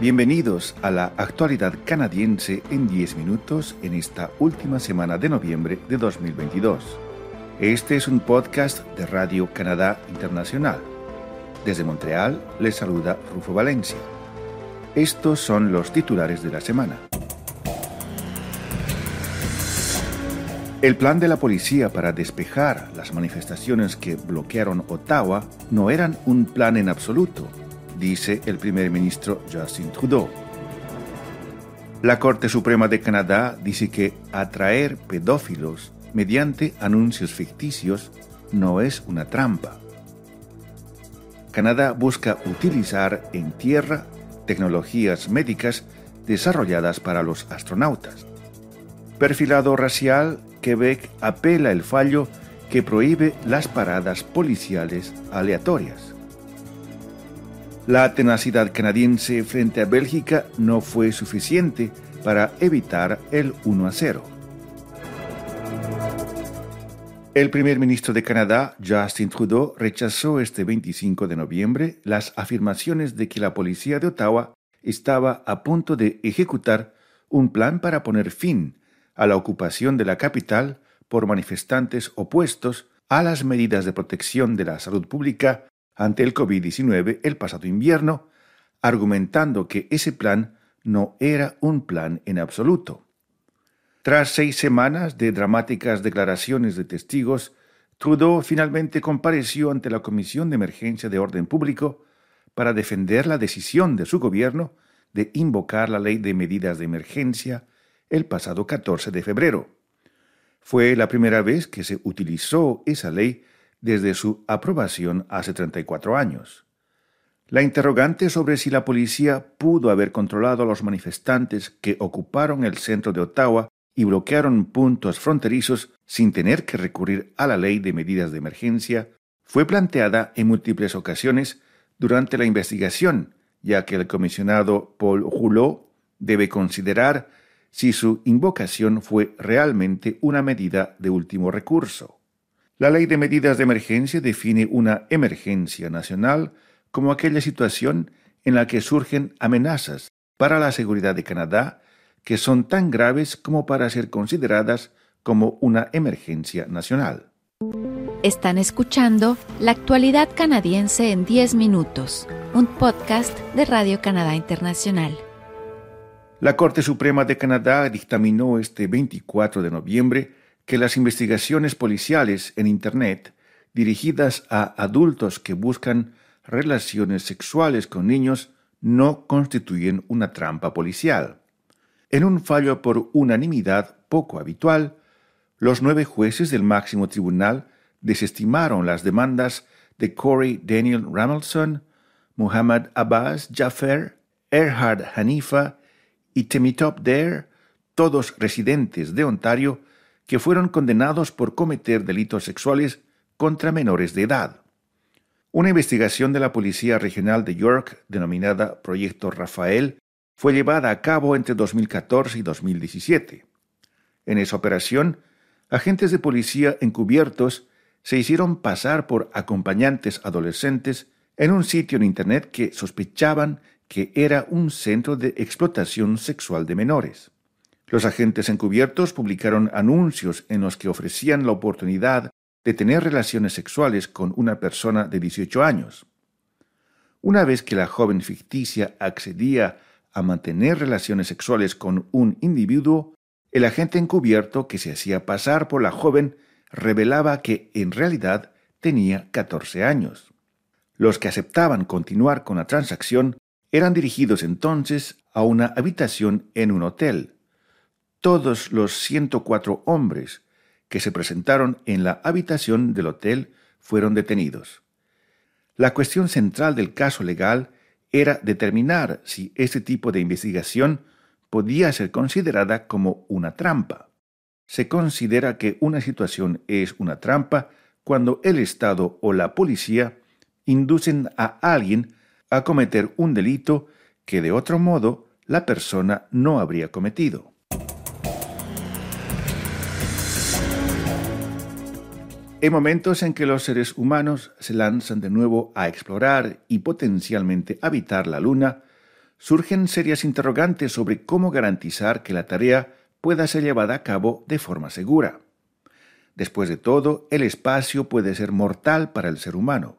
Bienvenidos a la actualidad canadiense en 10 minutos en esta última semana de noviembre de 2022. Este es un podcast de Radio Canadá Internacional. Desde Montreal les saluda Rufo Valencia. Estos son los titulares de la semana. El plan de la policía para despejar las manifestaciones que bloquearon Ottawa no eran un plan en absoluto, dice el primer ministro Justin Trudeau. La Corte Suprema de Canadá dice que atraer pedófilos mediante anuncios ficticios no es una trampa. Canadá busca utilizar en tierra tecnologías médicas desarrolladas para los astronautas. Perfilado racial, Quebec apela el fallo que prohíbe las paradas policiales aleatorias. La tenacidad canadiense frente a Bélgica no fue suficiente para evitar el 1 a 0. El primer ministro de Canadá, Justin Trudeau, rechazó este 25 de noviembre las afirmaciones de que la policía de Ottawa estaba a punto de ejecutar un plan para poner fin a la ocupación de la capital por manifestantes opuestos a las medidas de protección de la salud pública ante el COVID-19 el pasado invierno, argumentando que ese plan no era un plan en absoluto. Tras seis semanas de dramáticas declaraciones de testigos, Trudeau finalmente compareció ante la Comisión de Emergencia de Orden Público para defender la decisión de su gobierno de invocar la ley de medidas de emergencia el pasado 14 de febrero. Fue la primera vez que se utilizó esa ley desde su aprobación hace 34 años. La interrogante sobre si la policía pudo haber controlado a los manifestantes que ocuparon el centro de Ottawa y bloquearon puntos fronterizos sin tener que recurrir a la ley de medidas de emergencia fue planteada en múltiples ocasiones durante la investigación, ya que el comisionado Paul Hulot debe considerar si su invocación fue realmente una medida de último recurso. La ley de medidas de emergencia define una emergencia nacional como aquella situación en la que surgen amenazas para la seguridad de Canadá que son tan graves como para ser consideradas como una emergencia nacional. Están escuchando La actualidad canadiense en 10 minutos, un podcast de Radio Canadá Internacional. La Corte Suprema de Canadá dictaminó este 24 de noviembre que las investigaciones policiales en Internet dirigidas a adultos que buscan relaciones sexuales con niños no constituyen una trampa policial. En un fallo por unanimidad poco habitual, los nueve jueces del máximo tribunal desestimaron las demandas de Corey Daniel Ramelson, Muhammad Abbas Jaffer, Erhard Hanifa y Temitop Dare, todos residentes de Ontario, que fueron condenados por cometer delitos sexuales contra menores de edad. Una investigación de la Policía Regional de York, denominada Proyecto Rafael, fue llevada a cabo entre 2014 y 2017. En esa operación, agentes de policía encubiertos se hicieron pasar por acompañantes adolescentes en un sitio en Internet que sospechaban que era un centro de explotación sexual de menores. Los agentes encubiertos publicaron anuncios en los que ofrecían la oportunidad de tener relaciones sexuales con una persona de 18 años. Una vez que la joven ficticia accedía a mantener relaciones sexuales con un individuo, el agente encubierto que se hacía pasar por la joven revelaba que en realidad tenía 14 años. Los que aceptaban continuar con la transacción eran dirigidos entonces a una habitación en un hotel. Todos los 104 hombres que se presentaron en la habitación del hotel fueron detenidos. La cuestión central del caso legal era determinar si este tipo de investigación podía ser considerada como una trampa. Se considera que una situación es una trampa cuando el Estado o la policía inducen a alguien a cometer un delito que de otro modo la persona no habría cometido. En momentos en que los seres humanos se lanzan de nuevo a explorar y potencialmente habitar la Luna, surgen serias interrogantes sobre cómo garantizar que la tarea pueda ser llevada a cabo de forma segura. Después de todo, el espacio puede ser mortal para el ser humano.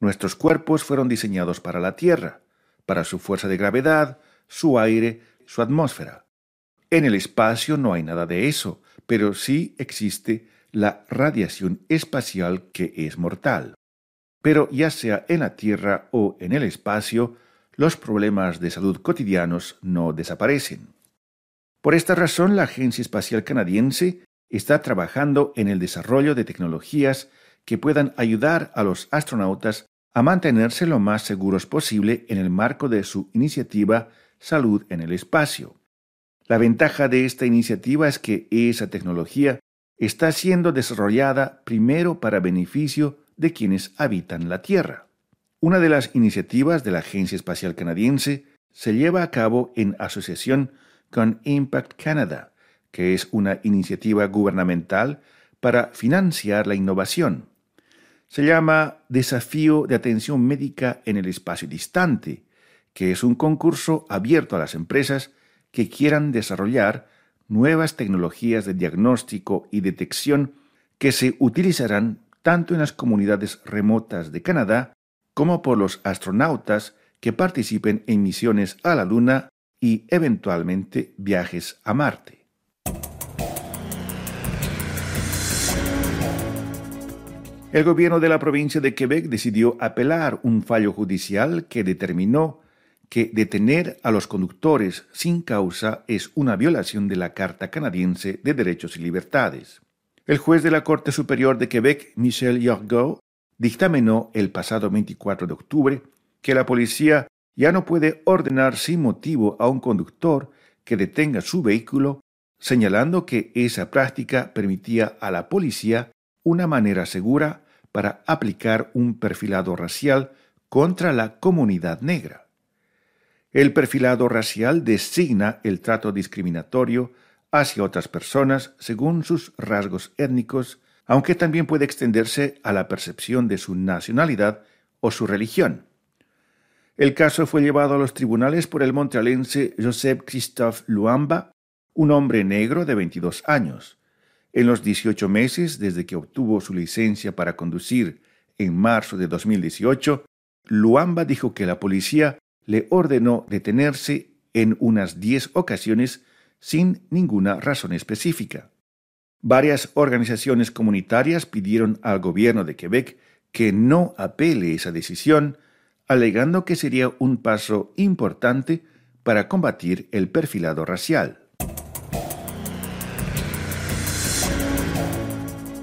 Nuestros cuerpos fueron diseñados para la Tierra, para su fuerza de gravedad, su aire, su atmósfera. En el espacio no hay nada de eso, pero sí existe la radiación espacial que es mortal. Pero ya sea en la Tierra o en el espacio, los problemas de salud cotidianos no desaparecen. Por esta razón, la Agencia Espacial Canadiense está trabajando en el desarrollo de tecnologías que puedan ayudar a los astronautas a mantenerse lo más seguros posible en el marco de su iniciativa Salud en el Espacio. La ventaja de esta iniciativa es que esa tecnología está siendo desarrollada primero para beneficio de quienes habitan la Tierra. Una de las iniciativas de la Agencia Espacial Canadiense se lleva a cabo en asociación con Impact Canada, que es una iniciativa gubernamental para financiar la innovación. Se llama Desafío de Atención Médica en el Espacio Distante, que es un concurso abierto a las empresas que quieran desarrollar nuevas tecnologías de diagnóstico y detección que se utilizarán tanto en las comunidades remotas de Canadá como por los astronautas que participen en misiones a la Luna y eventualmente viajes a Marte. El gobierno de la provincia de Quebec decidió apelar un fallo judicial que determinó que detener a los conductores sin causa es una violación de la Carta Canadiense de Derechos y Libertades. El juez de la Corte Superior de Quebec, Michel Yorgo, dictaminó el pasado 24 de octubre que la policía ya no puede ordenar sin motivo a un conductor que detenga su vehículo, señalando que esa práctica permitía a la policía una manera segura para aplicar un perfilado racial contra la comunidad negra. El perfilado racial designa el trato discriminatorio hacia otras personas según sus rasgos étnicos, aunque también puede extenderse a la percepción de su nacionalidad o su religión. El caso fue llevado a los tribunales por el montrealense Joseph Christophe Luamba, un hombre negro de 22 años. En los 18 meses desde que obtuvo su licencia para conducir en marzo de 2018, Luamba dijo que la policía le ordenó detenerse en unas 10 ocasiones sin ninguna razón específica. Varias organizaciones comunitarias pidieron al gobierno de Quebec que no apele esa decisión, alegando que sería un paso importante para combatir el perfilado racial.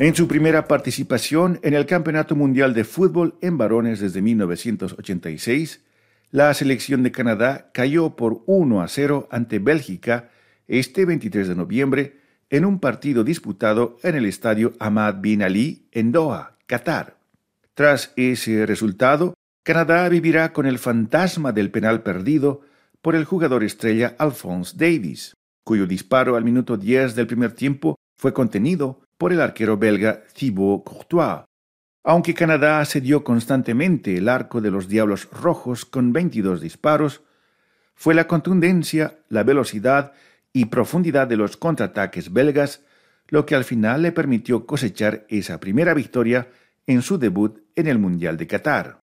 En su primera participación en el Campeonato Mundial de Fútbol en varones desde 1986, la selección de Canadá cayó por 1 a 0 ante Bélgica este 23 de noviembre en un partido disputado en el estadio Ahmad Bin Ali en Doha, Qatar. Tras ese resultado, Canadá vivirá con el fantasma del penal perdido por el jugador estrella Alphonse Davis, cuyo disparo al minuto 10 del primer tiempo fue contenido por el arquero belga Thibaut Courtois, aunque Canadá cedió constantemente el arco de los Diablos Rojos con 22 disparos, fue la contundencia, la velocidad y profundidad de los contraataques belgas lo que al final le permitió cosechar esa primera victoria en su debut en el Mundial de Qatar.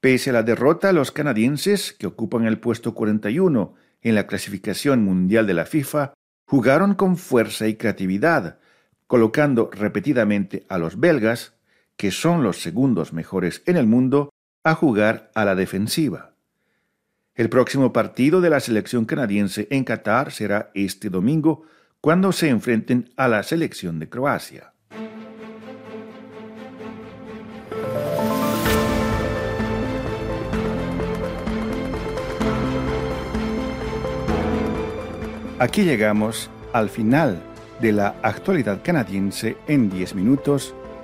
Pese a la derrota, los canadienses, que ocupan el puesto 41 en la clasificación mundial de la FIFA, jugaron con fuerza y creatividad, colocando repetidamente a los belgas, que son los segundos mejores en el mundo, a jugar a la defensiva. El próximo partido de la selección canadiense en Qatar será este domingo, cuando se enfrenten a la selección de Croacia. Aquí llegamos al final de la actualidad canadiense en 10 minutos